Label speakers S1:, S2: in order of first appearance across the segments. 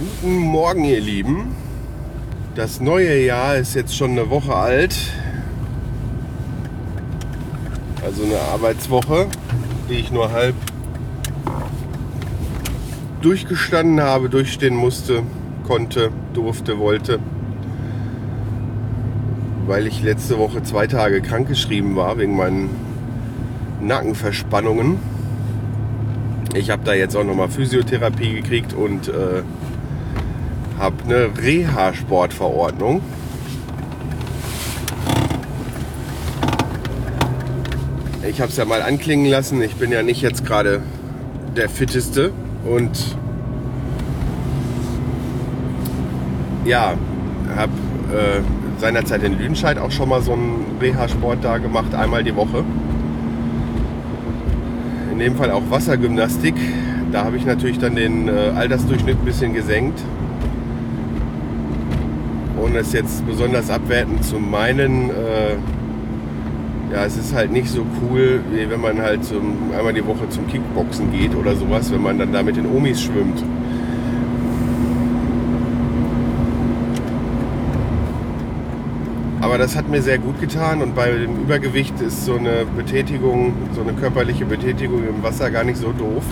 S1: Guten Morgen, ihr Lieben. Das neue Jahr ist jetzt schon eine Woche alt. Also eine Arbeitswoche, die ich nur halb durchgestanden habe, durchstehen musste, konnte, durfte, wollte. Weil ich letzte Woche zwei Tage krankgeschrieben war wegen meinen Nackenverspannungen. Ich habe da jetzt auch nochmal Physiotherapie gekriegt und äh, habe eine Reha-Sportverordnung. Ich habe es ja mal anklingen lassen. Ich bin ja nicht jetzt gerade der fitteste und ja, habe äh, seinerzeit in Lüdenscheid auch schon mal so einen Reha-Sport da gemacht, einmal die Woche. In dem Fall auch Wassergymnastik. Da habe ich natürlich dann den äh, Altersdurchschnitt ein bisschen gesenkt. Ohne es jetzt besonders abwertend zu meinen, äh, ja, es ist halt nicht so cool, wie wenn man halt zum, einmal die Woche zum Kickboxen geht oder sowas, wenn man dann da mit den Omis schwimmt. Aber das hat mir sehr gut getan und bei dem Übergewicht ist so eine Betätigung, so eine körperliche Betätigung im Wasser gar nicht so doof,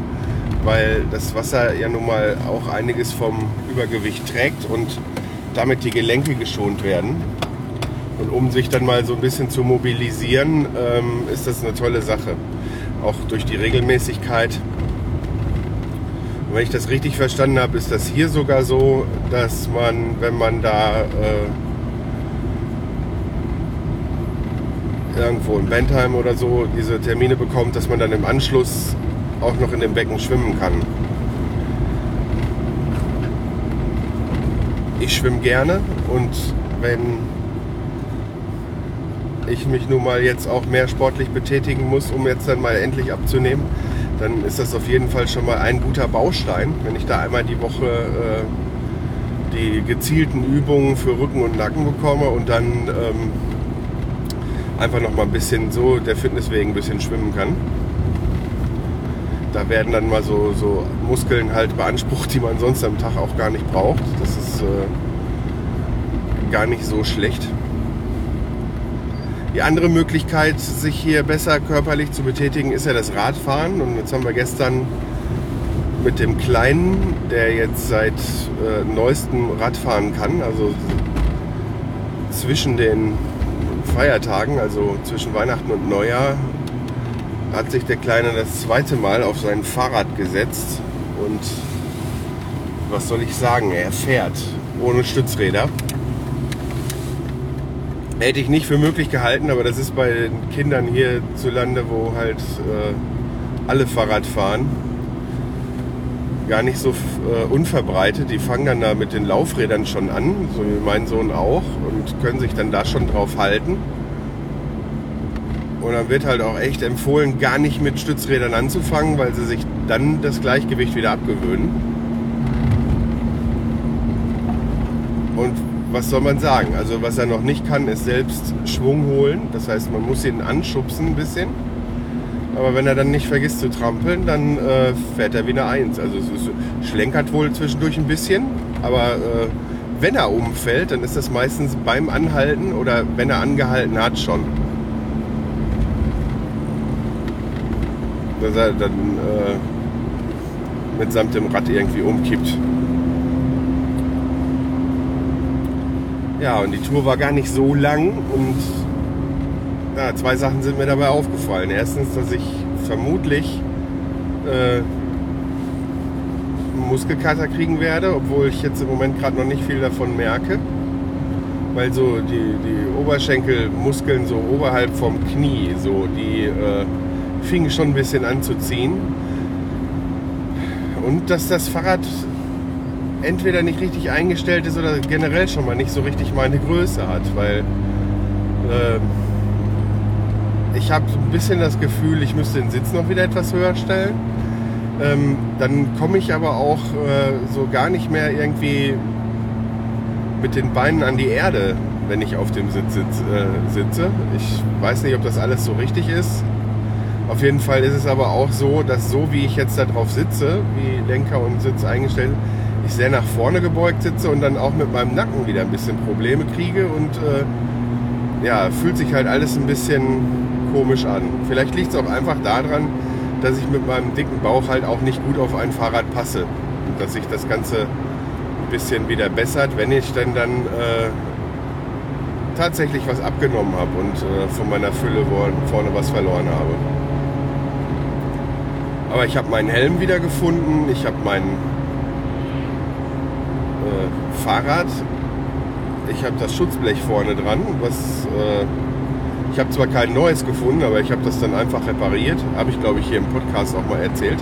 S1: weil das Wasser ja nun mal auch einiges vom Übergewicht trägt und damit die Gelenke geschont werden. Und um sich dann mal so ein bisschen zu mobilisieren, ähm, ist das eine tolle Sache. Auch durch die Regelmäßigkeit. Und wenn ich das richtig verstanden habe, ist das hier sogar so, dass man, wenn man da äh, irgendwo in Bentheim oder so diese Termine bekommt, dass man dann im Anschluss auch noch in dem Becken schwimmen kann. Ich schwimme gerne und wenn ich mich nun mal jetzt auch mehr sportlich betätigen muss, um jetzt dann mal endlich abzunehmen, dann ist das auf jeden Fall schon mal ein guter Baustein, wenn ich da einmal die Woche äh, die gezielten Übungen für Rücken und Nacken bekomme und dann ähm, einfach noch mal ein bisschen so der Fitness wegen ein bisschen schwimmen kann. Da werden dann mal so, so Muskeln halt beansprucht, die man sonst am Tag auch gar nicht braucht. Äh, gar nicht so schlecht. Die andere Möglichkeit, sich hier besser körperlich zu betätigen, ist ja das Radfahren. Und jetzt haben wir gestern mit dem Kleinen, der jetzt seit äh, neuestem Radfahren kann, also zwischen den Feiertagen, also zwischen Weihnachten und Neujahr, hat sich der Kleine das zweite Mal auf sein Fahrrad gesetzt. Und was soll ich sagen, er fährt ohne Stützräder. Hätte ich nicht für möglich gehalten, aber das ist bei den Kindern hierzulande, wo halt äh, alle Fahrrad fahren, gar nicht so äh, unverbreitet. Die fangen dann da mit den Laufrädern schon an, so wie mein Sohn auch, und können sich dann da schon drauf halten. Und dann wird halt auch echt empfohlen, gar nicht mit Stützrädern anzufangen, weil sie sich dann das Gleichgewicht wieder abgewöhnen. Und was soll man sagen? Also was er noch nicht kann, ist selbst Schwung holen. Das heißt, man muss ihn anschubsen ein bisschen. Aber wenn er dann nicht vergisst zu trampeln, dann äh, fährt er wie eine Eins. Also es schlenkert wohl zwischendurch ein bisschen, aber äh, wenn er umfällt, dann ist das meistens beim Anhalten oder wenn er angehalten hat schon. Dass er dann äh, mitsamt dem Rad irgendwie umkippt. Ja, und die Tour war gar nicht so lang und ja, zwei Sachen sind mir dabei aufgefallen. Erstens, dass ich vermutlich äh, Muskelkater kriegen werde, obwohl ich jetzt im Moment gerade noch nicht viel davon merke. Weil so die, die Oberschenkelmuskeln so oberhalb vom Knie, so die äh, fingen schon ein bisschen an zu ziehen. Und dass das Fahrrad entweder nicht richtig eingestellt ist oder generell schon mal nicht so richtig meine Größe hat, weil äh, ich habe ein bisschen das Gefühl, ich müsste den Sitz noch wieder etwas höher stellen. Ähm, dann komme ich aber auch äh, so gar nicht mehr irgendwie mit den Beinen an die Erde, wenn ich auf dem Sitz sitz, äh, sitze. Ich weiß nicht, ob das alles so richtig ist. Auf jeden Fall ist es aber auch so, dass so wie ich jetzt da drauf sitze, wie Lenker und Sitz eingestellt, ich sehr nach vorne gebeugt sitze und dann auch mit meinem Nacken wieder ein bisschen Probleme kriege und äh, ja, fühlt sich halt alles ein bisschen komisch an. Vielleicht liegt es auch einfach daran, dass ich mit meinem dicken Bauch halt auch nicht gut auf ein Fahrrad passe und dass sich das Ganze ein bisschen wieder bessert, wenn ich dann dann äh, tatsächlich was abgenommen habe und äh, von meiner Fülle vorne was verloren habe. Aber ich habe meinen Helm wieder gefunden, ich habe mein äh, Fahrrad, ich habe das Schutzblech vorne dran, was äh, ich habe zwar kein neues gefunden, aber ich habe das dann einfach repariert. Habe ich, glaube ich, hier im Podcast auch mal erzählt.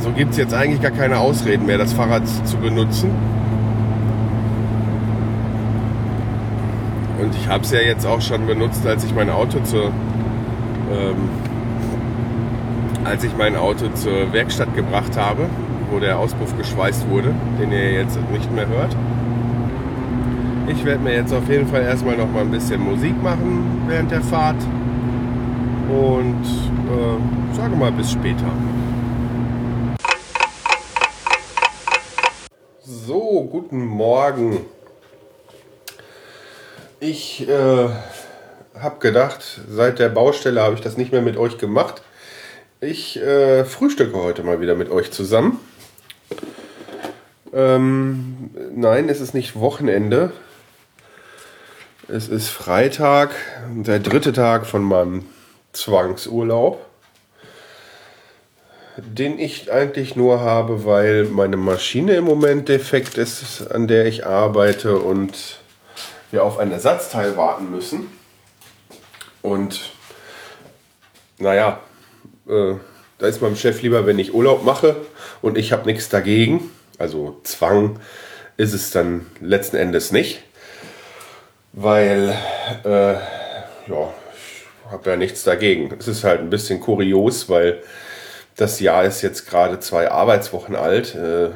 S1: So gibt es jetzt eigentlich gar keine Ausreden mehr, das Fahrrad zu benutzen. Und ich habe es ja jetzt auch schon benutzt, als ich mein Auto zur ähm, als ich mein Auto zur Werkstatt gebracht habe, wo der Auspuff geschweißt wurde, den ihr jetzt nicht mehr hört. Ich werde mir jetzt auf jeden Fall erstmal noch mal ein bisschen Musik machen während der Fahrt und äh, sage mal bis später. So, guten Morgen. Ich äh, habe gedacht, seit der Baustelle habe ich das nicht mehr mit euch gemacht. Ich äh, frühstücke heute mal wieder mit euch zusammen. Ähm, nein, es ist nicht Wochenende. Es ist Freitag, der dritte Tag von meinem Zwangsurlaub, den ich eigentlich nur habe, weil meine Maschine im Moment defekt ist, an der ich arbeite und wir auf ein Ersatzteil warten müssen. Und naja, äh, da ist meinem Chef lieber, wenn ich Urlaub mache und ich habe nichts dagegen. Also Zwang ist es dann letzten Endes nicht weil äh, ja, ich habe ja nichts dagegen. Es ist halt ein bisschen kurios, weil das Jahr ist jetzt gerade zwei Arbeitswochen alt. Äh,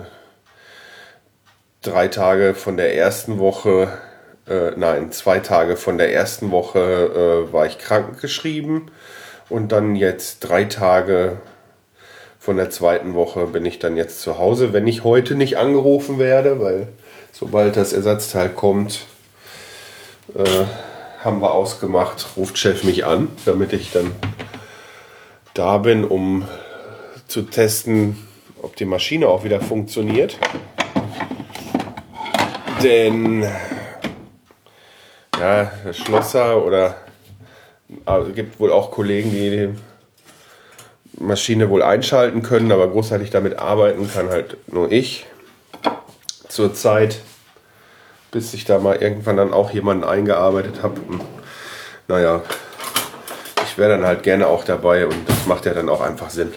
S1: drei Tage von der ersten Woche, äh, nein, zwei Tage von der ersten Woche äh, war ich krankgeschrieben und dann jetzt drei Tage von der zweiten Woche bin ich dann jetzt zu Hause, wenn ich heute nicht angerufen werde, weil sobald das Ersatzteil kommt, äh, haben wir ausgemacht, ruft Chef mich an, damit ich dann da bin, um zu testen, ob die Maschine auch wieder funktioniert. Denn ja, Schlosser oder also gibt wohl auch Kollegen, die die Maschine wohl einschalten können, aber großartig damit arbeiten kann halt nur ich. Zurzeit bis ich da mal irgendwann dann auch jemanden eingearbeitet habe. Naja, ich wäre dann halt gerne auch dabei und das macht ja dann auch einfach Sinn.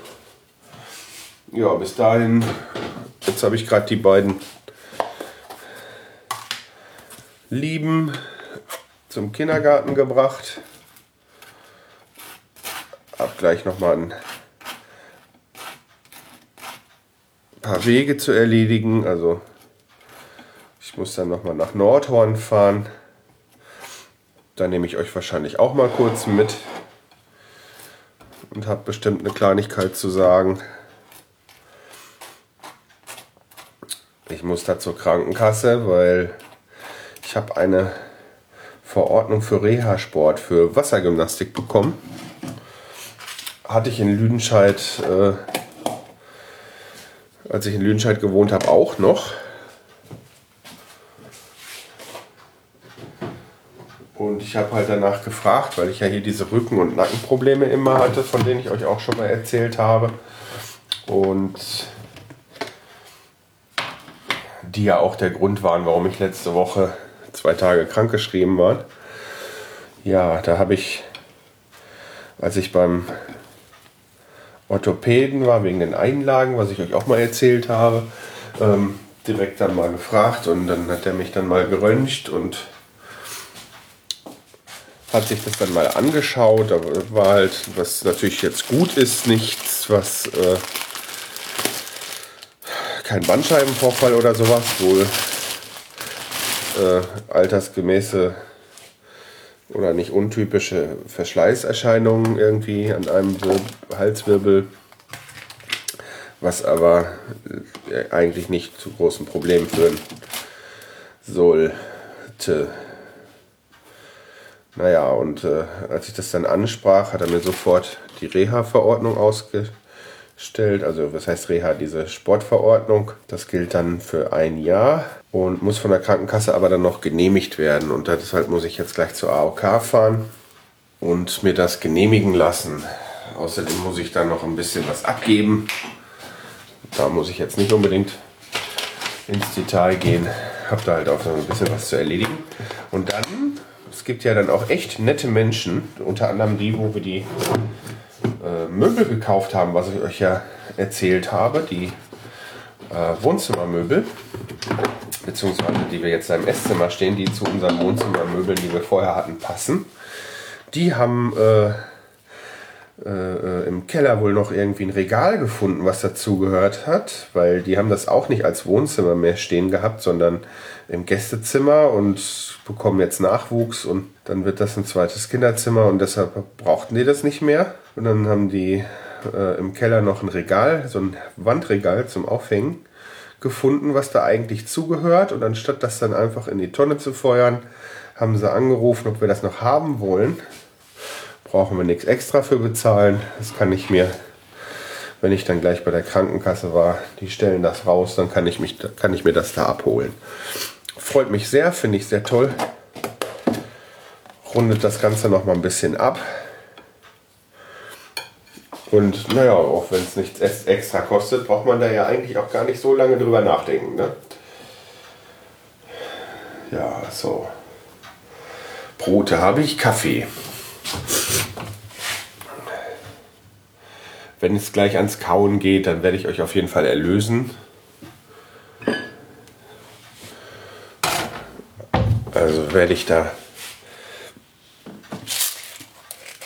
S1: Ja, bis dahin, jetzt habe ich gerade die beiden Lieben zum Kindergarten gebracht. Hab gleich nochmal ein paar Wege zu erledigen, also ich muss dann nochmal nach Nordhorn fahren. Da nehme ich euch wahrscheinlich auch mal kurz mit und habe bestimmt eine Kleinigkeit zu sagen. Ich muss da zur Krankenkasse, weil ich habe eine Verordnung für Reha-Sport für Wassergymnastik bekommen. Hatte ich in Lüdenscheid, äh, als ich in Lüdenscheid gewohnt habe, auch noch. Und ich habe halt danach gefragt, weil ich ja hier diese Rücken- und Nackenprobleme immer hatte, von denen ich euch auch schon mal erzählt habe. Und die ja auch der Grund waren, warum ich letzte Woche zwei Tage krankgeschrieben war. Ja, da habe ich, als ich beim Orthopäden war, wegen den Einlagen, was ich euch auch mal erzählt habe. Ähm, direkt dann mal gefragt und dann hat er mich dann mal geröntgt und hat sich das dann mal angeschaut. Aber war halt, was natürlich jetzt gut ist, nichts, was äh, kein Bandscheibenvorfall oder sowas, wohl äh, altersgemäße oder nicht untypische Verschleißerscheinungen irgendwie an einem Wir Halswirbel, was aber äh, eigentlich nicht zu großen Problemen führen sollte. Naja, und äh, als ich das dann ansprach, hat er mir sofort die Reha-Verordnung ausgestellt. Also was heißt Reha? Diese Sportverordnung. Das gilt dann für ein Jahr und muss von der Krankenkasse aber dann noch genehmigt werden. Und deshalb muss ich jetzt gleich zur AOK fahren und mir das genehmigen lassen. Außerdem muss ich dann noch ein bisschen was abgeben. Da muss ich jetzt nicht unbedingt ins Detail gehen. Hab da halt auch noch ein bisschen was zu erledigen. Und dann es gibt ja dann auch echt nette Menschen, unter anderem die, wo wir die äh, Möbel gekauft haben, was ich euch ja erzählt habe, die äh, Wohnzimmermöbel, beziehungsweise die wir jetzt im Esszimmer stehen, die zu unseren Wohnzimmermöbeln, die wir vorher hatten, passen. Die haben äh, äh, im Keller wohl noch irgendwie ein Regal gefunden, was dazugehört hat, weil die haben das auch nicht als Wohnzimmer mehr stehen gehabt, sondern im Gästezimmer und bekommen jetzt Nachwuchs und dann wird das ein zweites Kinderzimmer und deshalb brauchten die das nicht mehr. Und dann haben die äh, im Keller noch ein Regal, so ein Wandregal zum Aufhängen gefunden, was da eigentlich zugehört. Und anstatt das dann einfach in die Tonne zu feuern, haben sie angerufen, ob wir das noch haben wollen. Brauchen wir nichts extra für bezahlen. Das kann ich mir, wenn ich dann gleich bei der Krankenkasse war, die stellen das raus, dann kann ich, mich, kann ich mir das da abholen. Freut mich sehr, finde ich sehr toll. Rundet das Ganze noch mal ein bisschen ab. Und naja, auch wenn es nichts extra kostet, braucht man da ja eigentlich auch gar nicht so lange drüber nachdenken. Ne? Ja, so. Brote habe ich, Kaffee. Wenn es gleich ans Kauen geht, dann werde ich euch auf jeden Fall erlösen. Also werde ich da,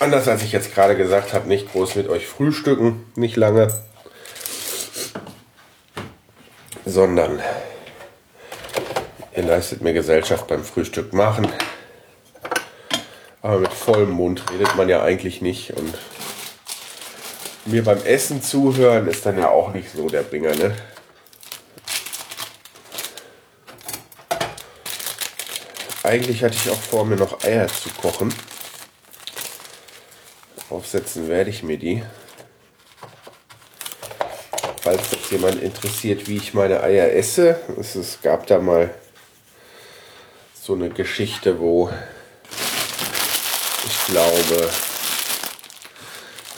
S1: anders als ich jetzt gerade gesagt habe, nicht groß mit euch frühstücken, nicht lange, sondern ihr leistet mir Gesellschaft beim Frühstück machen. Aber mit vollem Mund redet man ja eigentlich nicht und mir beim Essen zuhören ist dann ja auch nicht so der Bringer, ne? Eigentlich hatte ich auch vor, mir noch Eier zu kochen. Aufsetzen werde ich mir die. Falls das jemand interessiert, wie ich meine Eier esse. Es, es gab da mal so eine Geschichte, wo ich glaube,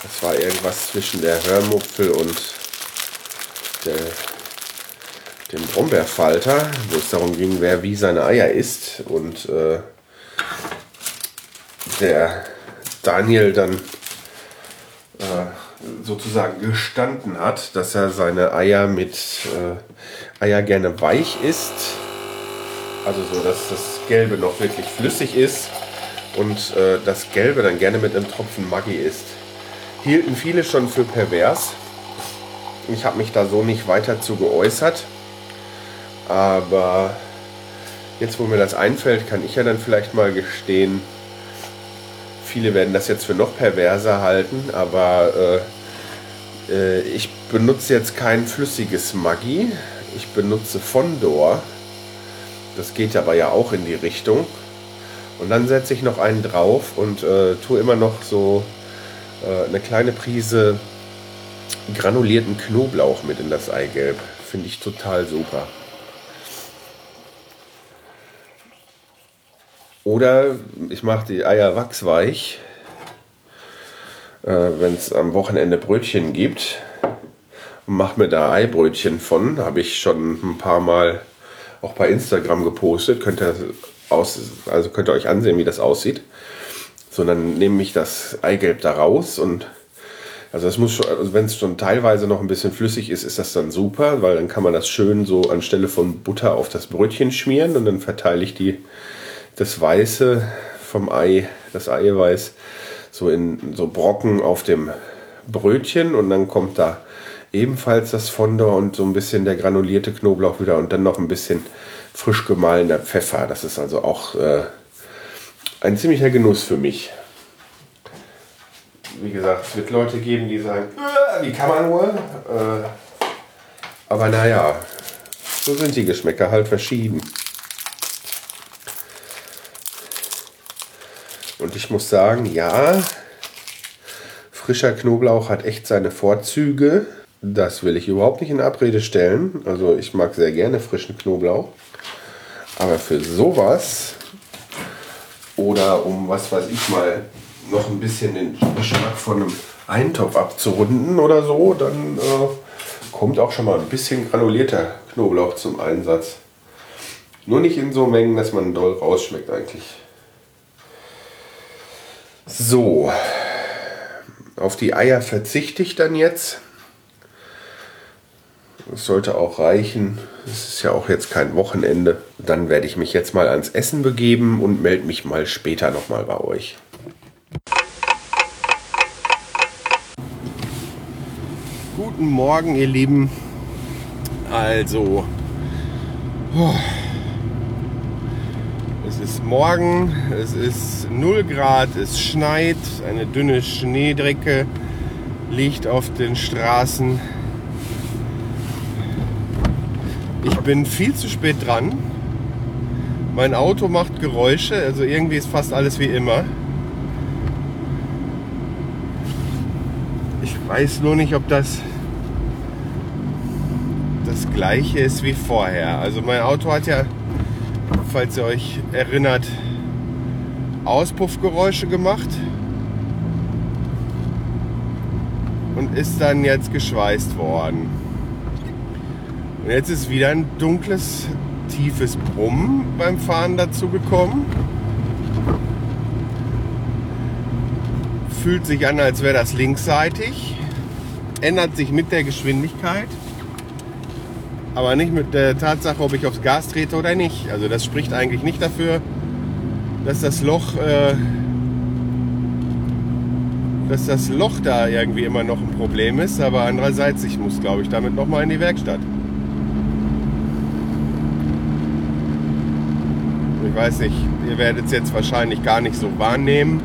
S1: das war irgendwas zwischen der Hörmupfel und der dem Brombeerfalter, wo es darum ging, wer wie seine Eier isst. Und äh, der Daniel dann sozusagen gestanden hat, dass er seine Eier mit äh, Eier gerne weich isst. Also so, dass das Gelbe noch wirklich flüssig ist und äh, das Gelbe dann gerne mit einem Tropfen Maggi isst. Hielten viele schon für pervers. Ich habe mich da so nicht weiter zu geäußert. Aber jetzt, wo mir das einfällt, kann ich ja dann vielleicht mal gestehen, viele werden das jetzt für noch perverser halten, aber äh, äh, ich benutze jetzt kein flüssiges Maggi. Ich benutze Fondor. Das geht aber ja auch in die Richtung. Und dann setze ich noch einen drauf und äh, tue immer noch so äh, eine kleine Prise granulierten Knoblauch mit in das Eigelb. Finde ich total super. Oder ich mache die Eier wachsweich, äh, wenn es am Wochenende Brötchen gibt. Mache mir da Eibrötchen von. Habe ich schon ein paar Mal auch bei Instagram gepostet. Könnt ihr, aus, also könnt ihr euch ansehen, wie das aussieht. So, dann nehme ich das Eigelb da raus und Also es muss schon, also wenn es schon teilweise noch ein bisschen flüssig ist, ist das dann super, weil dann kann man das schön so anstelle von Butter auf das Brötchen schmieren und dann verteile ich die, das Weiße vom Ei, das Eiweiß, so in so Brocken auf dem Brötchen und dann kommt da ebenfalls das Fondor und so ein bisschen der granulierte Knoblauch wieder und dann noch ein bisschen frisch gemahlener Pfeffer. Das ist also auch äh, ein ziemlicher Genuss für mich. Wie gesagt, es wird Leute geben, die sagen, äh, wie kann man nur? Äh, aber naja, so sind die Geschmäcker halt verschieden. Ich muss sagen, ja, frischer Knoblauch hat echt seine Vorzüge. Das will ich überhaupt nicht in Abrede stellen. Also ich mag sehr gerne frischen Knoblauch. Aber für sowas oder um was weiß ich mal noch ein bisschen den Geschmack von einem Eintopf abzurunden oder so, dann äh, kommt auch schon mal ein bisschen granulierter Knoblauch zum Einsatz. Nur nicht in so Mengen, dass man doll rausschmeckt eigentlich. So, auf die Eier verzichte ich dann jetzt. Das sollte auch reichen. Es ist ja auch jetzt kein Wochenende. Dann werde ich mich jetzt mal ans Essen begeben und melde mich mal später nochmal bei euch. Guten Morgen, ihr Lieben. Also, oh, es ist morgen, es ist 0 Grad, es schneit, eine dünne Schneedrecke liegt auf den Straßen. Ich bin viel zu spät dran. Mein Auto macht Geräusche, also irgendwie ist fast alles wie immer. Ich weiß nur nicht, ob das das gleiche ist wie vorher. Also mein Auto hat ja, falls ihr euch erinnert, Auspuffgeräusche gemacht und ist dann jetzt geschweißt worden. Und jetzt ist wieder ein dunkles, tiefes Brummen beim Fahren dazu gekommen. Fühlt sich an, als wäre das linksseitig. Ändert sich mit der Geschwindigkeit. Aber nicht mit der Tatsache, ob ich aufs Gas trete oder nicht. Also das spricht eigentlich nicht dafür, dass das Loch, äh, dass das Loch da irgendwie immer noch ein Problem ist. Aber andererseits, ich muss, glaube ich, damit noch mal in die Werkstatt. Ich weiß nicht, ihr werdet es jetzt wahrscheinlich gar nicht so wahrnehmen.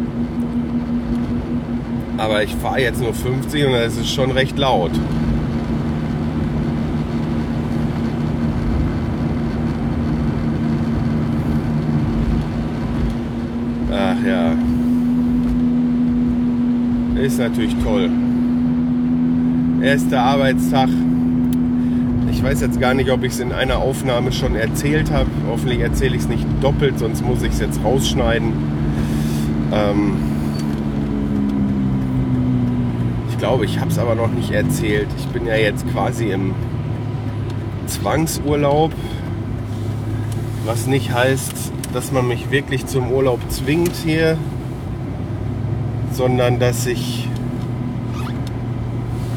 S1: Aber ich fahre jetzt nur 50 und es ist schon recht laut. Ach ja. Ist natürlich toll. Erster Arbeitstag. Ich weiß jetzt gar nicht, ob ich es in einer Aufnahme schon erzählt habe. Hoffentlich erzähle ich es nicht doppelt, sonst muss ich es jetzt rausschneiden. Ähm ich glaube, ich habe es aber noch nicht erzählt. Ich bin ja jetzt quasi im Zwangsurlaub, was nicht heißt, dass man mich wirklich zum Urlaub zwingt hier, sondern dass ich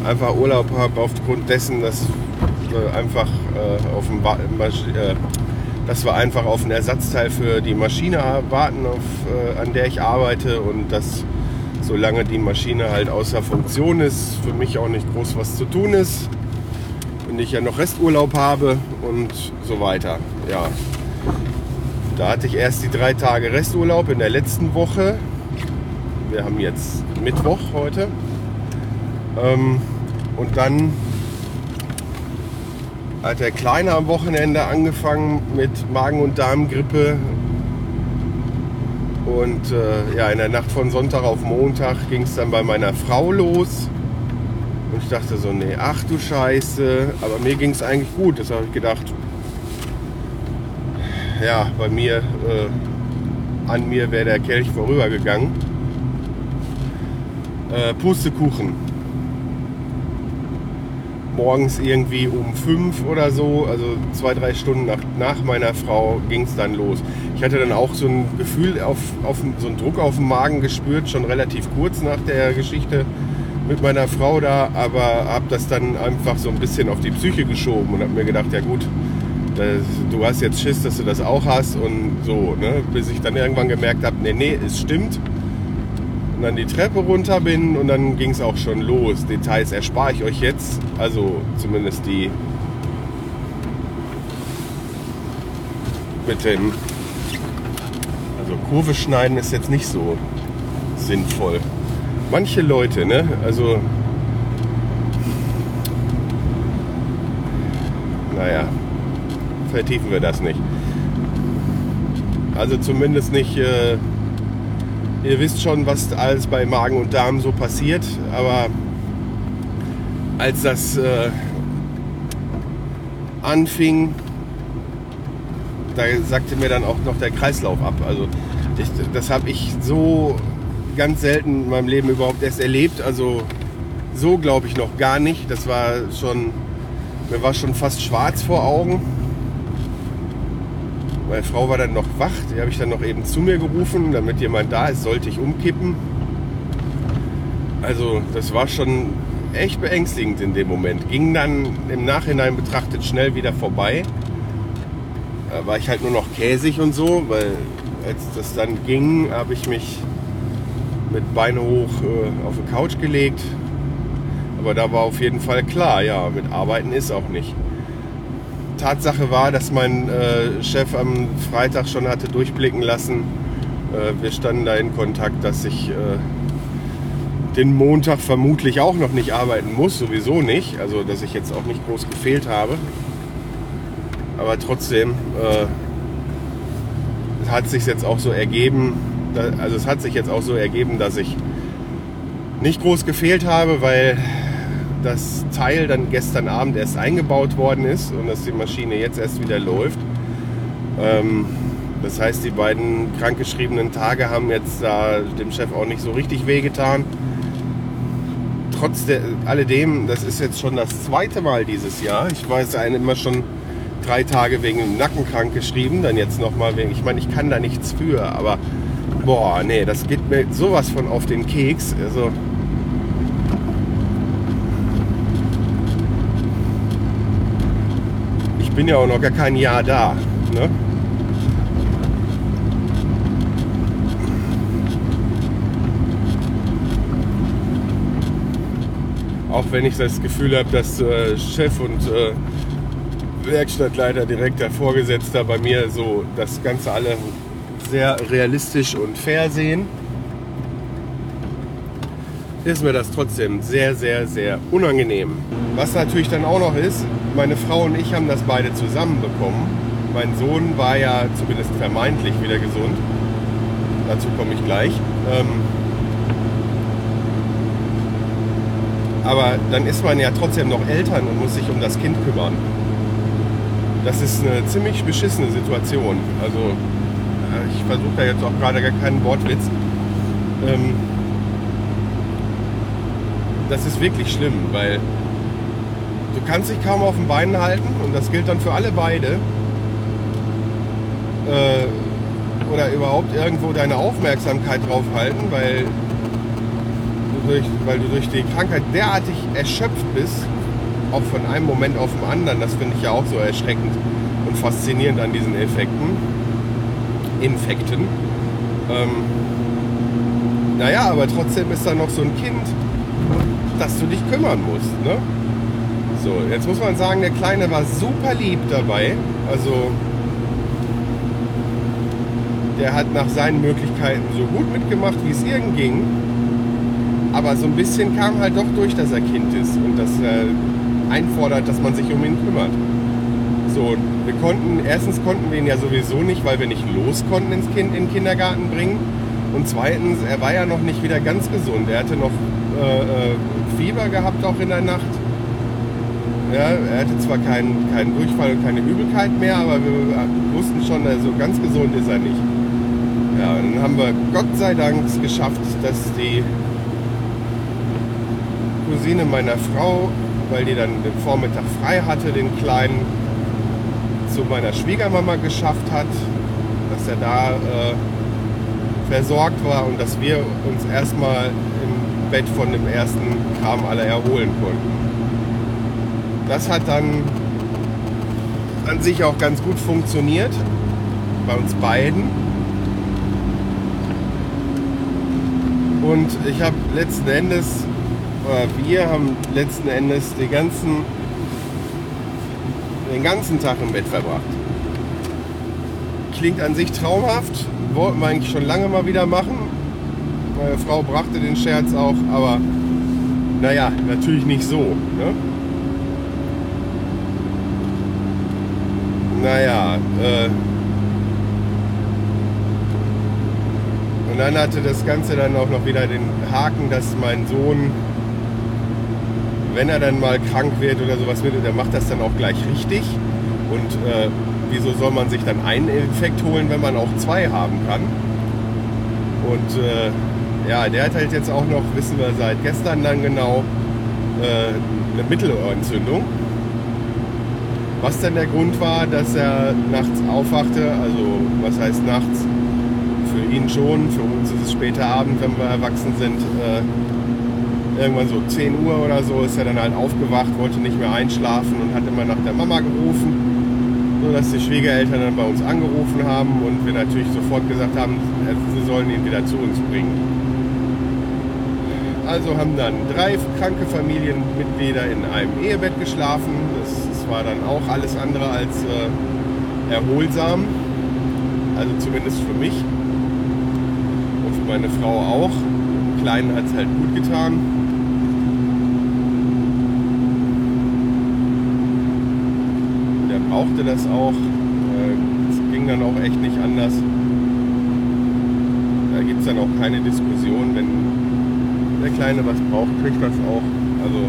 S1: einfach Urlaub habe aufgrund dessen, dass wir einfach äh, auf dem äh, dass wir einfach auf einen Ersatzteil für die Maschine warten, auf, äh, an der ich arbeite und dass solange die Maschine halt außer Funktion ist, für mich auch nicht groß was zu tun ist und ich ja noch Resturlaub habe und so weiter. Ja, da hatte ich erst die drei Tage Resturlaub in der letzten Woche. Wir haben jetzt Mittwoch heute. Ähm, und dann hat der Kleine am Wochenende angefangen mit Magen- und Darmgrippe. Und äh, ja, in der Nacht von Sonntag auf Montag ging es dann bei meiner Frau los. Und ich dachte so, nee, ach du Scheiße. Aber mir ging es eigentlich gut. Das habe ich gedacht, ja, bei mir, äh, an mir wäre der Kelch vorübergegangen. Äh, Pustekuchen. Morgens irgendwie um fünf oder so, also zwei, drei Stunden nach, nach meiner Frau ging es dann los. Ich hatte dann auch so ein Gefühl, auf, auf, so einen Druck auf dem Magen gespürt, schon relativ kurz nach der Geschichte mit meiner Frau da, aber habe das dann einfach so ein bisschen auf die Psyche geschoben und habe mir gedacht, ja gut, das, du hast jetzt Schiss, dass du das auch hast und so, ne? bis ich dann irgendwann gemerkt habe, nee, nee, es stimmt. Und dann die Treppe runter bin und dann ging es auch schon los. Details erspare ich euch jetzt, also zumindest die mit dem, also Kurve schneiden ist jetzt nicht so sinnvoll. Manche Leute, ne, also naja, vertiefen wir das nicht. Also zumindest nicht, äh, ihr wisst schon, was alles bei Magen und Darm so passiert, aber als das äh, anfing, da sagte mir dann auch noch der Kreislauf ab. Also ich, das habe ich so ganz selten in meinem Leben überhaupt erst erlebt. Also so glaube ich noch gar nicht. Das war schon, mir war schon fast schwarz vor Augen. Meine Frau war dann noch wach, die habe ich dann noch eben zu mir gerufen, damit jemand da ist, sollte ich umkippen. Also das war schon echt beängstigend in dem Moment. Ging dann im Nachhinein betrachtet schnell wieder vorbei. Da war ich halt nur noch käsig und so, weil als das dann ging, habe ich mich mit Beine hoch äh, auf die Couch gelegt. Aber da war auf jeden Fall klar, ja, mit Arbeiten ist auch nicht. Tatsache war, dass mein äh, Chef am Freitag schon hatte durchblicken lassen. Äh, wir standen da in Kontakt, dass ich äh, den Montag vermutlich auch noch nicht arbeiten muss, sowieso nicht. Also, dass ich jetzt auch nicht groß gefehlt habe. Aber trotzdem äh, hat sich jetzt auch so ergeben, da, also es hat sich jetzt auch so ergeben, dass ich nicht groß gefehlt habe, weil das Teil dann gestern Abend erst eingebaut worden ist und dass die Maschine jetzt erst wieder läuft. Ähm, das heißt, die beiden krankgeschriebenen Tage haben jetzt da dem Chef auch nicht so richtig wehgetan. Trotz der, alledem, das ist jetzt schon das zweite Mal dieses Jahr. Ich war jetzt immer schon drei Tage wegen Nacken krank geschrieben, dann jetzt nochmal wegen, ich meine, ich kann da nichts für, aber boah, nee, das geht mir sowas von auf den Keks. Also, bin ja auch noch gar kein Jahr da. Ne? Auch wenn ich das Gefühl habe, dass äh, Chef und äh, Werkstattleiter, direkter Vorgesetzter bei mir so das Ganze alle sehr realistisch und fair sehen, ist mir das trotzdem sehr, sehr, sehr unangenehm. Was natürlich dann auch noch ist, meine Frau und ich haben das beide zusammen bekommen. Mein Sohn war ja zumindest vermeintlich wieder gesund. Dazu komme ich gleich. Ähm aber dann ist man ja trotzdem noch Eltern und muss sich um das Kind kümmern. Das ist eine ziemlich beschissene Situation. Also ich versuche da jetzt auch gerade gar keinen Wortwitz. Ähm, das ist wirklich schlimm, weil du kannst dich kaum auf den Beinen halten und das gilt dann für alle beide. Äh, oder überhaupt irgendwo deine Aufmerksamkeit drauf halten, weil du, durch, weil du durch die Krankheit derartig erschöpft bist, auch von einem Moment auf den anderen. Das finde ich ja auch so erschreckend und faszinierend an diesen Effekten. Infekten. Ähm, naja, aber trotzdem ist da noch so ein Kind, das du dich kümmern musst. Ne? So, jetzt muss man sagen, der Kleine war super lieb dabei. Also der hat nach seinen Möglichkeiten so gut mitgemacht, wie es irgend ging. Aber so ein bisschen kam halt doch durch, dass er Kind ist und dass er einfordert, dass man sich um ihn kümmert. So, wir konnten, erstens konnten wir ihn ja sowieso nicht, weil wir nicht los konnten ins kind, in den Kindergarten bringen. Und zweitens, er war ja noch nicht wieder ganz gesund. Er hatte noch äh, äh Fieber gehabt auch in der Nacht. Ja, er hatte zwar keinen, keinen Durchfall und keine Übelkeit mehr, aber wir wussten schon, also ganz gesund ist er nicht. Ja, und dann haben wir Gott sei Dank geschafft, dass die Cousine meiner Frau, weil die dann den Vormittag frei hatte, den Kleinen zu meiner Schwiegermama geschafft hat, dass er da äh, versorgt war und dass wir uns erstmal Bett von dem ersten Kram alle erholen konnten. Das hat dann an sich auch ganz gut funktioniert bei uns beiden. Und ich habe letzten Endes, oder wir haben letzten Endes die ganzen, den ganzen Tag im Bett verbracht. Klingt an sich traumhaft, wollten wir eigentlich schon lange mal wieder machen. Meine Frau brachte den Scherz auch, aber naja, natürlich nicht so. Ne? Naja, äh, und dann hatte das Ganze dann auch noch wieder den Haken, dass mein Sohn, wenn er dann mal krank wird oder sowas wird, der macht das dann auch gleich richtig. Und äh, wieso soll man sich dann einen Infekt holen, wenn man auch zwei haben kann? Und äh, ja, der hat halt jetzt auch noch, wissen wir seit gestern dann genau, äh, eine Mittelohrentzündung. Was denn der Grund war, dass er nachts aufwachte, also was heißt nachts? Für ihn schon, für uns ist es später Abend, wenn wir erwachsen sind. Äh, irgendwann so 10 Uhr oder so ist er dann halt aufgewacht, wollte nicht mehr einschlafen und hat immer nach der Mama gerufen, sodass die Schwiegereltern dann bei uns angerufen haben und wir natürlich sofort gesagt haben, sie sollen ihn wieder zu uns bringen. Also haben dann drei kranke Familienmitglieder in einem Ehebett geschlafen. Das, das war dann auch alles andere als äh, erholsam. Also zumindest für mich. Und für meine Frau auch. Dem Kleinen hat es halt gut getan. Der brauchte das auch. Es ging dann auch echt nicht anders. Da gibt es dann auch keine Diskussion, wenn der Kleine was braucht, kriegt das auch. Also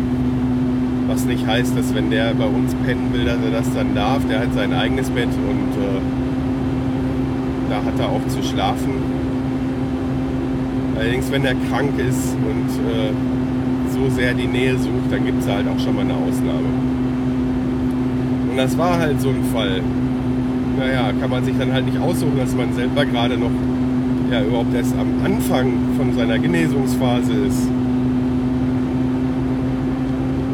S1: was nicht heißt, dass wenn der bei uns pennen will, dass er das dann darf. Der hat sein eigenes Bett und äh, da hat er auch zu schlafen. Allerdings, wenn er krank ist und äh, so sehr die Nähe sucht, dann gibt es halt auch schon mal eine Ausnahme. Und das war halt so ein Fall. Naja, kann man sich dann halt nicht aussuchen, dass man selber gerade noch ja überhaupt erst am Anfang von seiner Genesungsphase ist.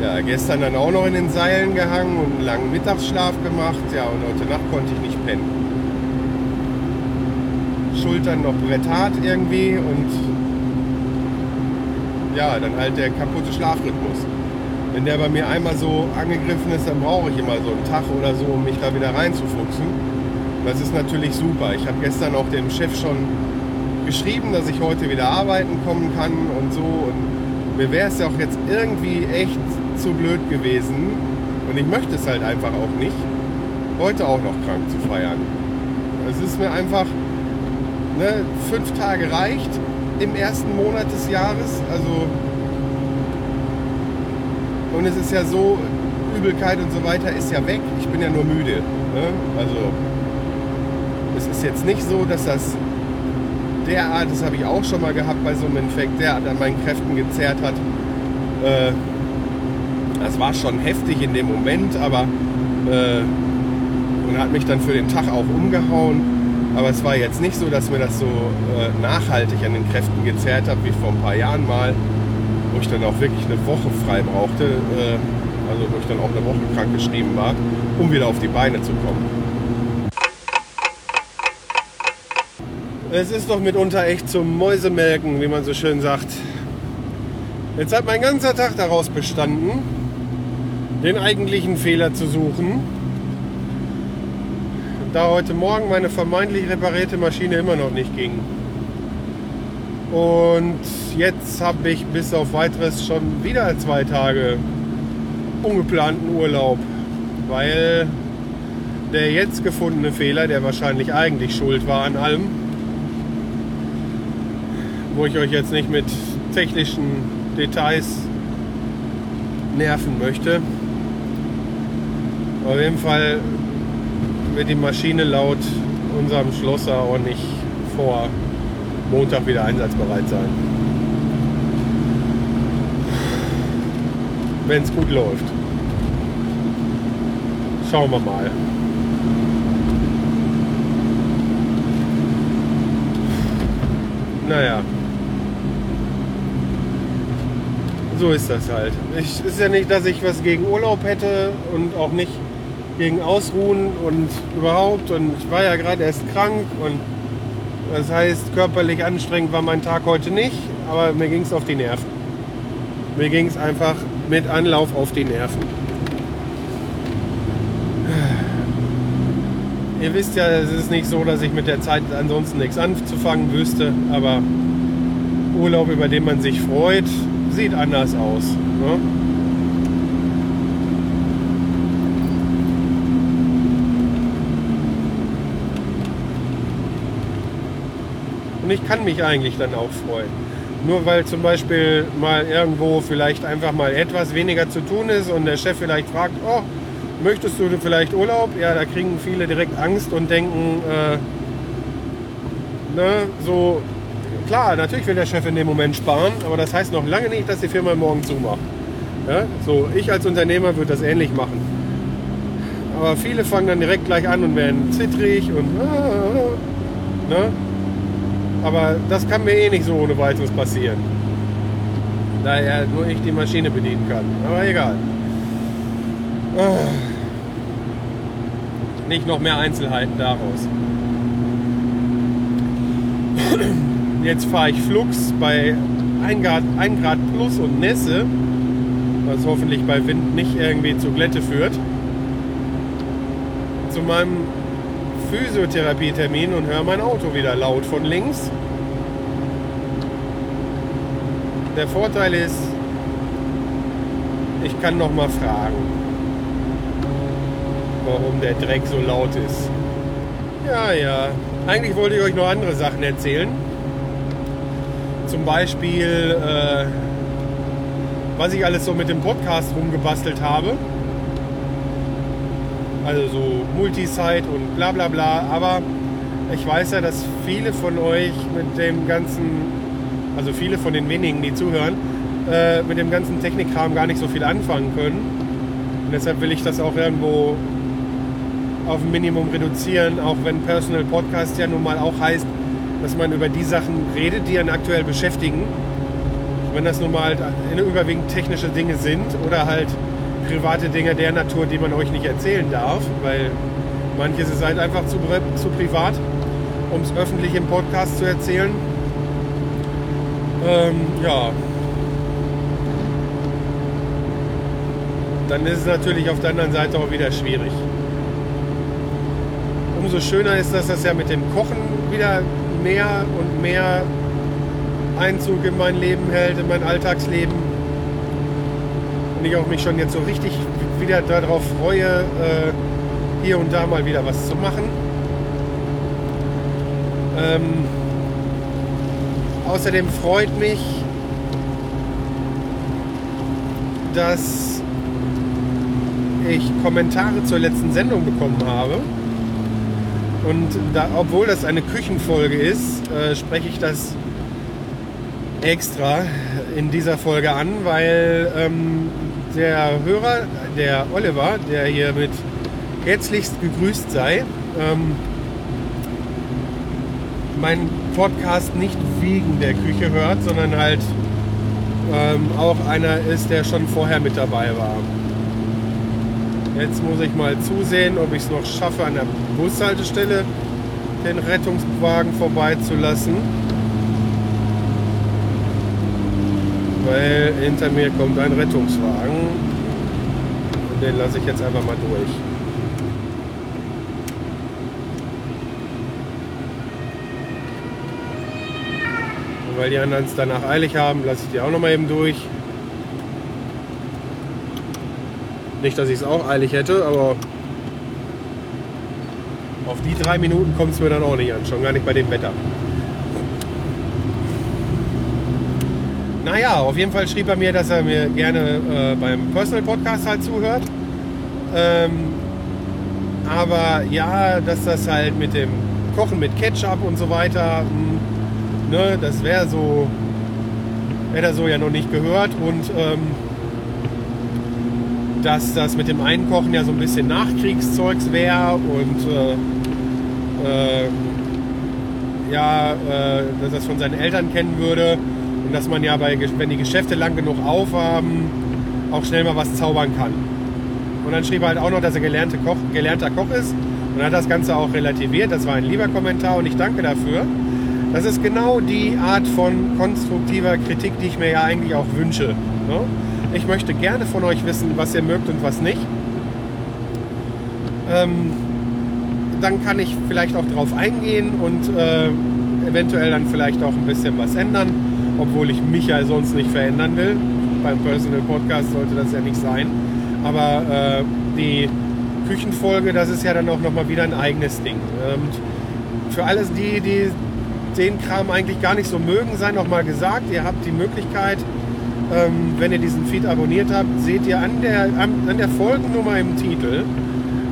S1: Ja, gestern dann auch noch in den Seilen gehangen und einen langen Mittagsschlaf gemacht. Ja, und heute Nacht konnte ich nicht pennen. Schultern noch bretthart irgendwie und ja, dann halt der kaputte Schlafrhythmus. Wenn der bei mir einmal so angegriffen ist, dann brauche ich immer so einen Tag oder so, um mich da wieder reinzufuchsen. Das ist natürlich super. Ich habe gestern auch dem Chef schon geschrieben, dass ich heute wieder arbeiten kommen kann und so. Und mir wäre es ja auch jetzt irgendwie echt zu blöd gewesen. Und ich möchte es halt einfach auch nicht, heute auch noch krank zu feiern. Es ist mir einfach, ne, fünf Tage reicht im ersten Monat des Jahres. Also und es ist ja so, Übelkeit und so weiter ist ja weg. Ich bin ja nur müde. Ne? Also es ist jetzt nicht so, dass das derart, das habe ich auch schon mal gehabt bei so einem Infekt, derart an meinen Kräften gezerrt hat. Äh, das war schon heftig in dem Moment, aber äh, und hat mich dann für den Tag auch umgehauen. Aber es war jetzt nicht so, dass mir das so äh, nachhaltig an den Kräften gezerrt hat, wie vor ein paar Jahren mal, wo ich dann auch wirklich eine Woche frei brauchte, äh, also wo ich dann auch eine Woche krank geschrieben war, um wieder auf die Beine zu kommen. Es ist doch mitunter echt zum Mäusemelken, wie man so schön sagt. Jetzt hat mein ganzer Tag daraus bestanden, den eigentlichen Fehler zu suchen. Da heute Morgen meine vermeintlich reparierte Maschine immer noch nicht ging. Und jetzt habe ich bis auf weiteres schon wieder zwei Tage ungeplanten Urlaub, weil der jetzt gefundene Fehler, der wahrscheinlich eigentlich schuld war an allem, wo ich euch jetzt nicht mit technischen Details nerven möchte. Auf jeden Fall wird die Maschine laut unserem Schlosser auch nicht vor Montag wieder einsatzbereit sein. Wenn es gut läuft. Schauen wir mal. So ist das halt. Ich, ist ja nicht, dass ich was gegen Urlaub hätte und auch nicht gegen Ausruhen und überhaupt. Und ich war ja gerade erst krank und das heißt, körperlich anstrengend war mein Tag heute nicht, aber mir ging es auf die Nerven. Mir ging es einfach mit Anlauf auf die Nerven. Ihr wisst ja, es ist nicht so, dass ich mit der Zeit ansonsten nichts anzufangen wüsste, aber Urlaub, über den man sich freut, sieht anders aus. Ne? Und ich kann mich eigentlich dann auch freuen. Nur weil zum Beispiel mal irgendwo vielleicht einfach mal etwas weniger zu tun ist und der Chef vielleicht fragt, oh, möchtest du vielleicht Urlaub? Ja, da kriegen viele direkt Angst und denken, äh, ne, so, klar, natürlich will der Chef in dem Moment sparen, aber das heißt noch lange nicht, dass die Firma morgen zumacht. Ja, so, ich als Unternehmer würde das ähnlich machen. Aber viele fangen dann direkt gleich an und werden zittrig und äh, ne? Aber das kann mir eh nicht so ohne weiteres passieren. Da ja nur ich die Maschine bedienen kann. Aber egal. Nicht noch mehr Einzelheiten daraus. Jetzt fahre ich Flux bei 1 Grad, 1 Grad plus und Nässe, was hoffentlich bei Wind nicht irgendwie zu Glätte führt, zu meinem Physiotherapietermin und höre mein Auto wieder laut von links. Der Vorteil ist, ich kann noch mal fragen, warum der Dreck so laut ist. Ja, ja. Eigentlich wollte ich euch noch andere Sachen erzählen. Zum Beispiel, äh, was ich alles so mit dem Podcast rumgebastelt habe. Also so Multisite und bla bla bla. Aber ich weiß ja, dass viele von euch mit dem ganzen, also viele von den wenigen, die zuhören, äh, mit dem ganzen Technikkram gar nicht so viel anfangen können. Und deshalb will ich das auch irgendwo auf ein Minimum reduzieren, auch wenn Personal Podcast ja nun mal auch heißt, dass man über die Sachen redet, die einen aktuell beschäftigen. Wenn das nun mal überwiegend technische Dinge sind oder halt private Dinge der Natur, die man euch nicht erzählen darf, weil manches ist halt einfach zu, zu privat, um es öffentlich im Podcast zu erzählen. Ähm, ja. Dann ist es natürlich auf der anderen Seite auch wieder schwierig. Umso schöner ist, dass das ja mit dem Kochen wieder mehr und mehr Einzug in mein Leben hält, in mein Alltagsleben. Und ich auch mich schon jetzt so richtig wieder darauf freue, äh, hier und da mal wieder was zu machen. Ähm, außerdem freut mich, dass ich Kommentare zur letzten Sendung bekommen habe. Und da, obwohl das eine Küchenfolge ist, äh, spreche ich das extra in dieser Folge an, weil ähm, der Hörer, der Oliver, der hier mit herzlichst gegrüßt sei, ähm, mein Podcast nicht wegen der Küche hört, sondern halt ähm, auch einer ist, der schon vorher mit dabei war. Jetzt muss ich mal zusehen, ob ich es noch schaffe, an der Bushaltestelle den Rettungswagen vorbeizulassen. Weil hinter mir kommt ein Rettungswagen. Und den lasse ich jetzt einfach mal durch. Weil die anderen es danach eilig haben, lasse ich die auch noch mal eben durch. Nicht, dass ich es auch eilig hätte, aber auf die drei Minuten kommt es mir dann auch nicht an, schon gar nicht bei dem Wetter. Naja, auf jeden Fall schrieb er mir, dass er mir gerne äh, beim Personal Podcast halt zuhört. Ähm, aber ja, dass das halt mit dem Kochen mit Ketchup und so weiter, mh, ne, das wäre so, hätte er so ja noch nicht gehört. Und ähm, dass das mit dem Einkochen ja so ein bisschen Nachkriegszeugs wäre und äh, äh, ja, äh, dass es von seinen Eltern kennen würde Und dass man ja, bei, wenn die Geschäfte lang genug aufhaben, auch schnell mal was zaubern kann. Und dann schrieb er halt auch noch, dass er gelernte Koch, gelernter Koch ist und hat das Ganze auch relativiert. Das war ein lieber Kommentar und ich danke dafür. Das ist genau die Art von konstruktiver Kritik, die ich mir ja eigentlich auch wünsche. Ne? Ich möchte gerne von euch wissen, was ihr mögt und was nicht. Ähm, dann kann ich vielleicht auch drauf eingehen und äh, eventuell dann vielleicht auch ein bisschen was ändern, obwohl ich mich ja sonst nicht verändern will. Beim Personal Podcast sollte das ja nicht sein. Aber äh, die Küchenfolge, das ist ja dann auch nochmal wieder ein eigenes Ding. Und für alles die, die den Kram eigentlich gar nicht so mögen, sei nochmal gesagt, ihr habt die Möglichkeit, ähm, wenn ihr diesen Feed abonniert habt, seht ihr an der, an, an der Folgennummer im Titel,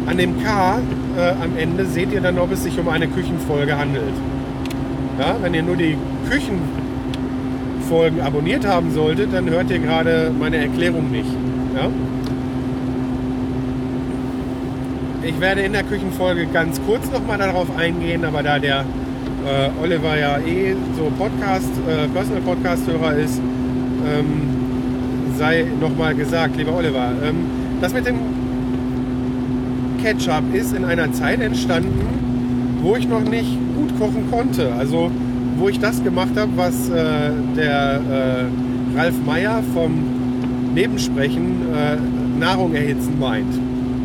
S1: an dem K äh, am Ende, seht ihr dann, ob es sich um eine Küchenfolge handelt. Ja, wenn ihr nur die Küchenfolgen abonniert haben solltet, dann hört ihr gerade meine Erklärung nicht. Ja? Ich werde in der Küchenfolge ganz kurz nochmal darauf eingehen, aber da der äh, Oliver ja eh so Podcast, äh, Personal Podcast-Hörer ist, ähm, sei nochmal gesagt, lieber Oliver, ähm, das mit dem Ketchup ist in einer Zeit entstanden, wo ich noch nicht gut kochen konnte. Also wo ich das gemacht habe, was äh, der äh, Ralf Meyer vom Nebensprechen äh, Nahrung erhitzen meint.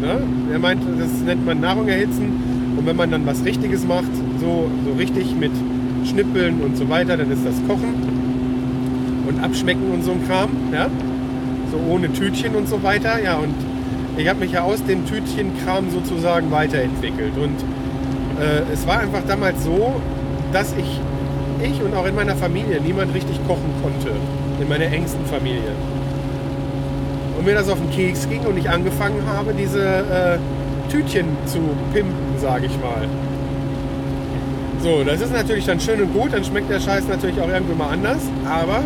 S1: Ne? Er meint, das nennt man Nahrung erhitzen. Und wenn man dann was Richtiges macht, so, so richtig mit Schnippeln und so weiter, dann ist das Kochen und Abschmecken und so ein Kram. Ja? So ohne Tütchen und so weiter. Ja, und ich habe mich ja aus dem Tütchenkram sozusagen weiterentwickelt. Und äh, es war einfach damals so, dass ich, ich und auch in meiner Familie niemand richtig kochen konnte. In meiner engsten Familie. Und mir das auf den Keks ging und ich angefangen habe, diese äh, Tütchen zu pimpen, sage ich mal. So, das ist natürlich dann schön und gut, dann schmeckt der Scheiß natürlich auch irgendwie mal anders, aber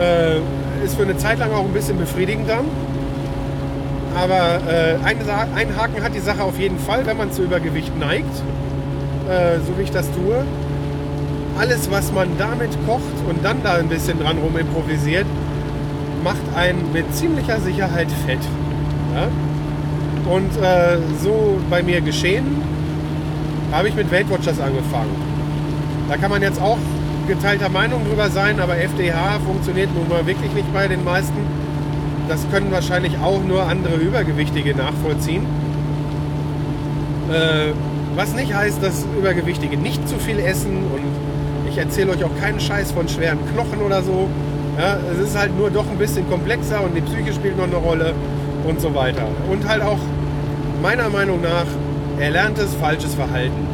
S1: äh, ist für eine Zeit lang auch ein bisschen befriedigend dann. Aber äh, ein, ein Haken hat die Sache auf jeden Fall, wenn man zu Übergewicht neigt, äh, so wie ich das tue. Alles, was man damit kocht und dann da ein bisschen dran rum improvisiert, macht einen mit ziemlicher Sicherheit fett. Ja? Und äh, so bei mir geschehen, habe ich mit Weight Watchers angefangen. Da kann man jetzt auch geteilter Meinung drüber sein, aber FDH funktioniert nun mal wirklich nicht bei den meisten. Das können wahrscheinlich auch nur andere Übergewichtige nachvollziehen. Äh, was nicht heißt, dass Übergewichtige nicht zu viel essen und ich erzähle euch auch keinen Scheiß von schweren Knochen oder so. Ja, es ist halt nur doch ein bisschen komplexer und die Psyche spielt noch eine Rolle und so weiter. Und halt auch meiner Meinung nach erlerntes falsches Verhalten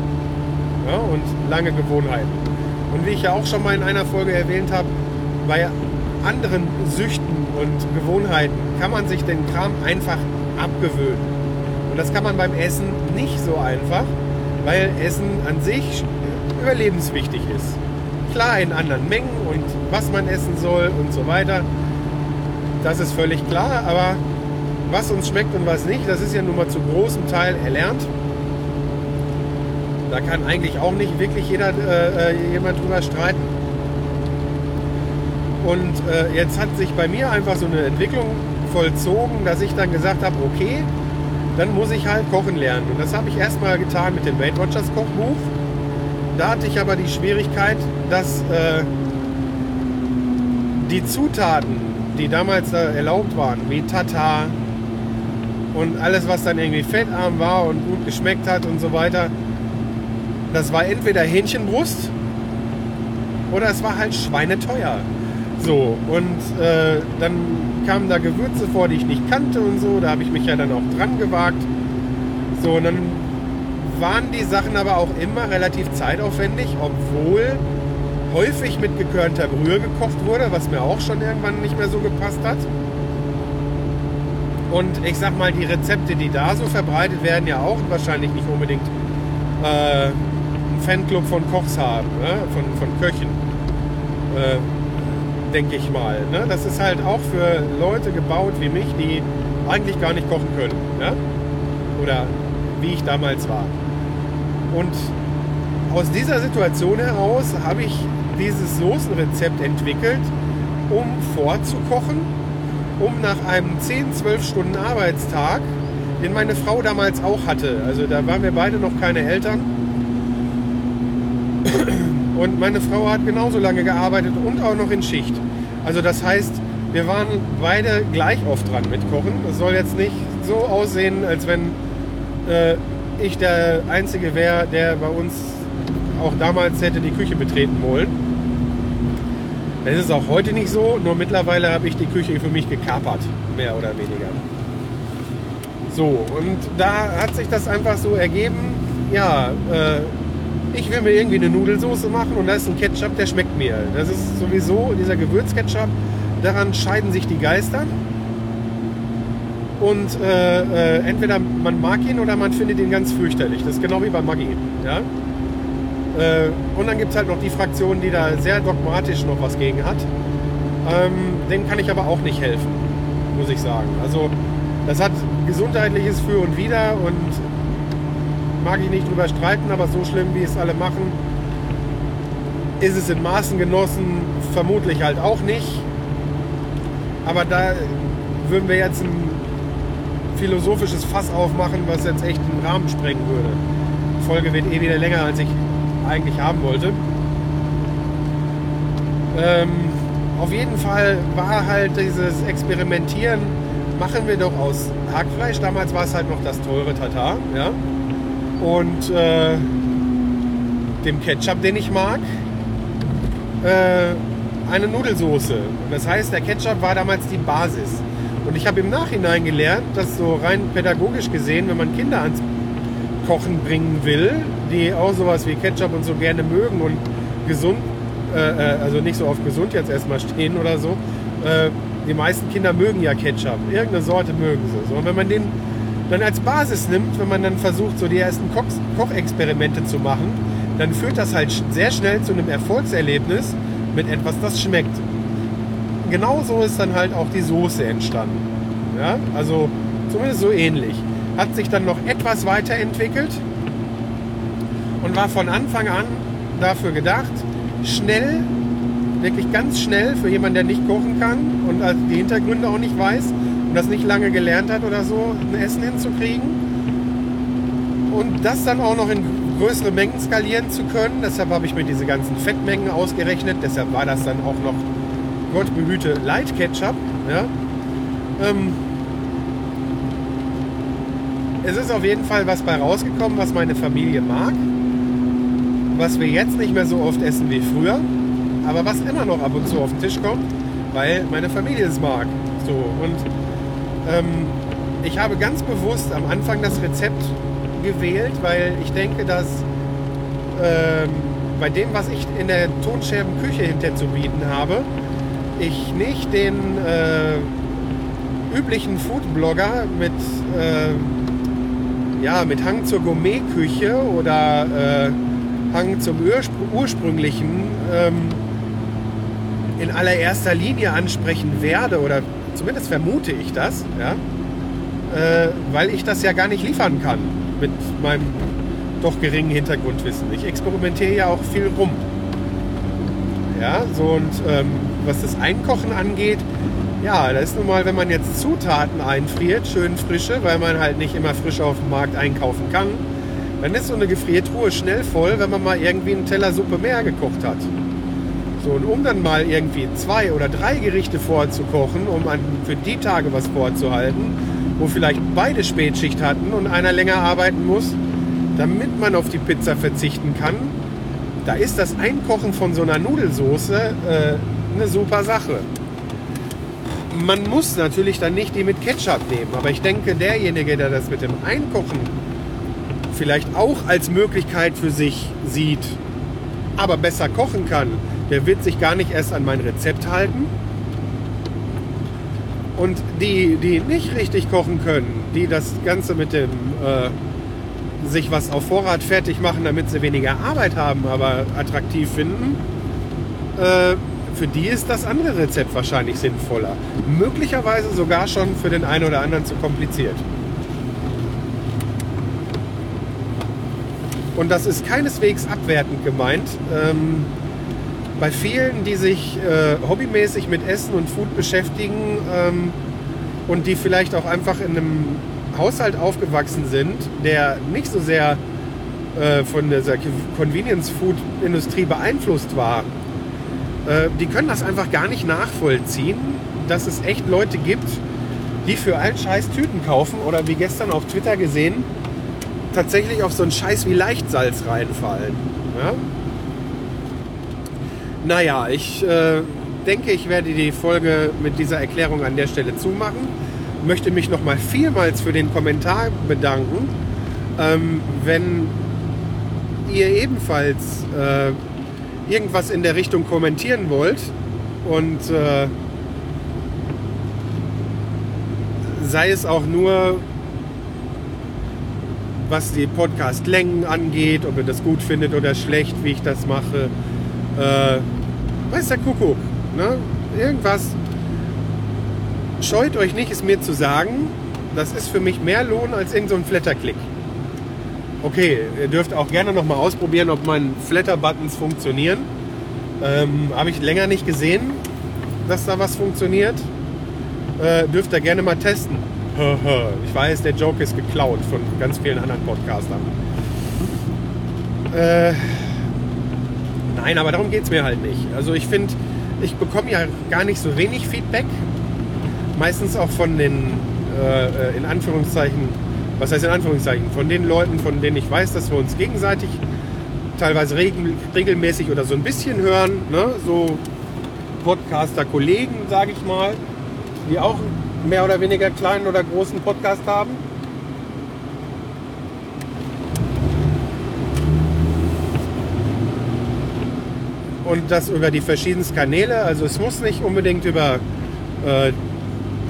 S1: ja, und lange Gewohnheiten. Und wie ich ja auch schon mal in einer Folge erwähnt habe, bei anderen Süchten und Gewohnheiten kann man sich den Kram einfach abgewöhnen. Und das kann man beim Essen nicht so einfach, weil Essen an sich überlebenswichtig ist. Klar in anderen Mengen und was man essen soll und so weiter, das ist völlig klar, aber was uns schmeckt und was nicht, das ist ja nun mal zu großem Teil erlernt. Da kann eigentlich auch nicht wirklich jeder, äh, äh, jemand drüber streiten. Und äh, jetzt hat sich bei mir einfach so eine Entwicklung vollzogen, dass ich dann gesagt habe, okay, dann muss ich halt kochen lernen. Und das habe ich erstmal getan mit dem Weight Watchers Kochbuch. Da hatte ich aber die Schwierigkeit, dass äh, die Zutaten, die damals äh, erlaubt waren, wie Tata und alles, was dann irgendwie fettarm war und gut geschmeckt hat und so weiter, das war entweder Hähnchenbrust oder es war halt schweineteuer. So, und äh, dann kamen da Gewürze vor, die ich nicht kannte und so. Da habe ich mich ja dann auch dran gewagt. So, und dann waren die Sachen aber auch immer relativ zeitaufwendig, obwohl häufig mit gekörnter Brühe gekocht wurde, was mir auch schon irgendwann nicht mehr so gepasst hat. Und ich sag mal, die Rezepte, die da so verbreitet werden, ja auch wahrscheinlich nicht unbedingt äh, Fanclub von Kochs haben, ne? von, von Köchen, äh, denke ich mal. Ne? Das ist halt auch für Leute gebaut wie mich, die eigentlich gar nicht kochen können. Ne? Oder wie ich damals war. Und aus dieser Situation heraus habe ich dieses Soßenrezept entwickelt, um vorzukochen, um nach einem 10, 12 Stunden Arbeitstag, den meine Frau damals auch hatte, also da waren wir beide noch keine Eltern, und meine Frau hat genauso lange gearbeitet und auch noch in Schicht. Also das heißt, wir waren beide gleich oft dran mit Kochen. Das soll jetzt nicht so aussehen, als wenn äh, ich der Einzige wäre, der bei uns auch damals hätte die Küche betreten wollen. Das ist auch heute nicht so, nur mittlerweile habe ich die Küche für mich gekapert, mehr oder weniger. So, und da hat sich das einfach so ergeben, ja, äh, ich will mir irgendwie eine Nudelsoße machen und da ist ein Ketchup, der schmeckt mir. Das ist sowieso dieser Gewürzketchup, daran scheiden sich die Geister. Und äh, äh, entweder man mag ihn oder man findet ihn ganz fürchterlich. Das ist genau wie bei Maggi. Ja? Äh, und dann gibt es halt noch die Fraktion, die da sehr dogmatisch noch was gegen hat. Ähm, denen kann ich aber auch nicht helfen, muss ich sagen. Also das hat gesundheitliches Für und Wider und mag ich nicht drüber streiten, aber so schlimm, wie es alle machen, ist es in Maßen genossen vermutlich halt auch nicht. Aber da würden wir jetzt ein philosophisches Fass aufmachen, was jetzt echt den Rahmen sprengen würde. Die Folge wird eh wieder länger, als ich eigentlich haben wollte. Ähm, auf jeden Fall war halt dieses Experimentieren, machen wir doch aus Hackfleisch. Damals war es halt noch das teure Tatar. Ja? Und äh, dem Ketchup, den ich mag, äh, eine Nudelsoße. Das heißt, der Ketchup war damals die Basis. Und ich habe im Nachhinein gelernt, dass so rein pädagogisch gesehen, wenn man Kinder ans Kochen bringen will, die auch sowas wie Ketchup und so gerne mögen und gesund, äh, äh also nicht so auf gesund jetzt erstmal stehen oder so, äh, die meisten Kinder mögen ja Ketchup. Irgendeine Sorte mögen sie. Und wenn man den dann als Basis nimmt, wenn man dann versucht, so die ersten Koch Kochexperimente zu machen, dann führt das halt sehr schnell zu einem Erfolgserlebnis mit etwas, das schmeckt. Genauso ist dann halt auch die Soße entstanden. Ja? Also zumindest so ähnlich. Hat sich dann noch etwas weiterentwickelt und war von Anfang an dafür gedacht, schnell, wirklich ganz schnell für jemanden, der nicht kochen kann und die Hintergründe auch nicht weiß und das nicht lange gelernt hat oder so, ein Essen hinzukriegen. Und das dann auch noch in größere Mengen skalieren zu können. Deshalb habe ich mir diese ganzen Fettmengen ausgerechnet. Deshalb war das dann auch noch, Gott behüte, Light Ketchup. Ja? Ähm, es ist auf jeden Fall was bei rausgekommen, was meine Familie mag. Was wir jetzt nicht mehr so oft essen wie früher. Aber was immer noch ab und zu auf den Tisch kommt, weil meine Familie es mag. So, und ähm, ich habe ganz bewusst am Anfang das Rezept gewählt, weil ich denke, dass ähm, bei dem, was ich in der Tonscherbenküche hinter zu bieten habe, ich nicht den äh, üblichen Foodblogger mit, äh, ja, mit Hang zur Gourmetküche oder äh, Hang zum ursprünglichen ähm, in allererster Linie ansprechen werde oder Zumindest vermute ich das, ja, äh, weil ich das ja gar nicht liefern kann mit meinem doch geringen Hintergrundwissen. Ich experimentiere ja auch viel rum. Ja, so und ähm, was das Einkochen angeht, ja, da ist nun mal, wenn man jetzt Zutaten einfriert, schön frische, weil man halt nicht immer frisch auf dem Markt einkaufen kann, dann ist so eine Gefriertruhe schnell voll, wenn man mal irgendwie einen Teller Suppe mehr gekocht hat. So, und um dann mal irgendwie zwei oder drei Gerichte vorzukochen, um für die Tage was vorzuhalten, wo vielleicht beide Spätschicht hatten und einer länger arbeiten muss, damit man auf die Pizza verzichten kann, da ist das Einkochen von so einer Nudelsoße äh, eine super Sache. Man muss natürlich dann nicht die mit Ketchup nehmen, aber ich denke, derjenige, der das mit dem Einkochen vielleicht auch als Möglichkeit für sich sieht, aber besser kochen kann, der wird sich gar nicht erst an mein Rezept halten. Und die, die nicht richtig kochen können, die das Ganze mit dem äh, sich was auf Vorrat fertig machen, damit sie weniger Arbeit haben, aber attraktiv finden, äh, für die ist das andere Rezept wahrscheinlich sinnvoller. Möglicherweise sogar schon für den einen oder anderen zu kompliziert. Und das ist keineswegs abwertend gemeint. Ähm, bei vielen, die sich äh, hobbymäßig mit Essen und Food beschäftigen ähm, und die vielleicht auch einfach in einem Haushalt aufgewachsen sind, der nicht so sehr äh, von dieser Convenience-Food-Industrie beeinflusst war, äh, die können das einfach gar nicht nachvollziehen, dass es echt Leute gibt, die für allen Scheiß Tüten kaufen oder wie gestern auf Twitter gesehen, tatsächlich auf so einen Scheiß wie Leichtsalz reinfallen. Ja? Naja, ich äh, denke, ich werde die Folge mit dieser Erklärung an der Stelle zumachen. Möchte mich nochmal vielmals für den Kommentar bedanken. Ähm, wenn ihr ebenfalls äh, irgendwas in der Richtung kommentieren wollt und äh, sei es auch nur, was die Podcast-Längen angeht, ob ihr das gut findet oder schlecht, wie ich das mache. Äh, weiß der Kuckuck. Ne? Irgendwas. Scheut euch nicht, es mir zu sagen. Das ist für mich mehr Lohn als irgendein so Flatterklick. Okay, ihr dürft auch gerne noch mal ausprobieren, ob meine Flatter-Buttons funktionieren. Ähm, Habe ich länger nicht gesehen, dass da was funktioniert. Äh, dürft ihr gerne mal testen. ich weiß, der Joke ist geklaut von ganz vielen anderen Podcastern. Äh, nein, aber darum geht es mir halt nicht. Also ich finde, ich bekomme ja gar nicht so wenig Feedback. Meistens auch von den, äh, in Anführungszeichen, was heißt in Anführungszeichen, von den Leuten, von denen ich weiß, dass wir uns gegenseitig teilweise regelmäßig oder so ein bisschen hören. Ne? So Podcaster-Kollegen, sage ich mal, die auch mehr oder weniger kleinen oder großen Podcast haben. Und das über die verschiedensten Kanäle. Also es muss nicht unbedingt über äh,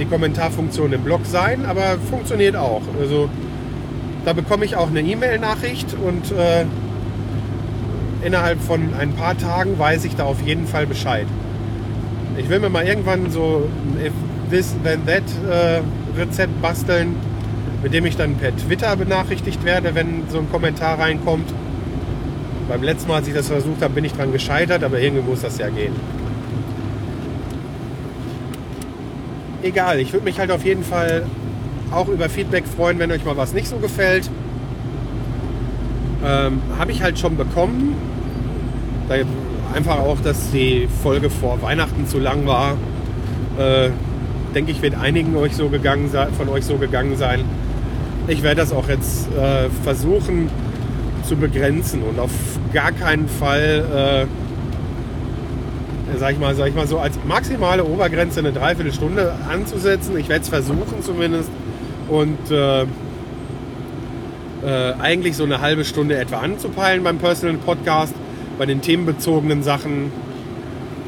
S1: die Kommentarfunktion im Blog sein, aber funktioniert auch. Also da bekomme ich auch eine E-Mail-Nachricht und äh, innerhalb von ein paar Tagen weiß ich da auf jeden Fall Bescheid. Ich will mir mal irgendwann so ein This Then That äh, Rezept basteln, mit dem ich dann per Twitter benachrichtigt werde, wenn so ein Kommentar reinkommt. Beim letzten Mal, als ich das versucht habe, bin ich dran gescheitert, aber irgendwie muss das ja gehen. Egal, ich würde mich halt auf jeden Fall auch über Feedback freuen, wenn euch mal was nicht so gefällt. Ähm, habe ich halt schon bekommen. Da einfach auch, dass die Folge vor Weihnachten zu lang war. Äh, denke ich, wird einigen euch so gegangen von euch so gegangen sein. Ich werde das auch jetzt äh, versuchen zu begrenzen und auf gar keinen Fall, äh, sag ich mal, sag ich mal so als maximale Obergrenze eine Dreiviertelstunde anzusetzen. Ich werde es versuchen zumindest und äh, äh, eigentlich so eine halbe Stunde etwa anzupeilen beim Personal Podcast. Bei den themenbezogenen Sachen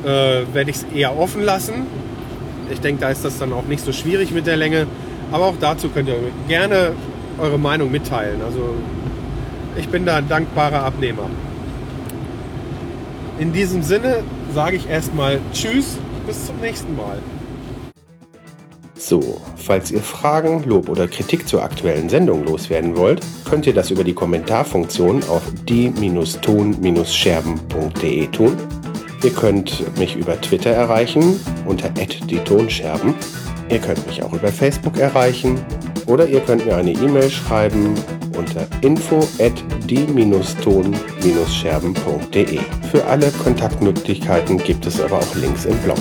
S1: äh, werde ich es eher offen lassen. Ich denke, da ist das dann auch nicht so schwierig mit der Länge. Aber auch dazu könnt ihr gerne eure Meinung mitteilen. Also ich bin da ein dankbarer Abnehmer. In diesem Sinne sage ich erstmal Tschüss, bis zum nächsten Mal.
S2: So, falls ihr Fragen, Lob oder Kritik zur aktuellen Sendung loswerden wollt, könnt ihr das über die Kommentarfunktion auf die-ton-scherben.de tun. Ihr könnt mich über Twitter erreichen unter die Tonscherben. Ihr könnt mich auch über Facebook erreichen oder ihr könnt mir eine E-Mail schreiben unter info at die-ton-scherben.de. Für alle Kontaktmöglichkeiten gibt es aber auch Links im Blog.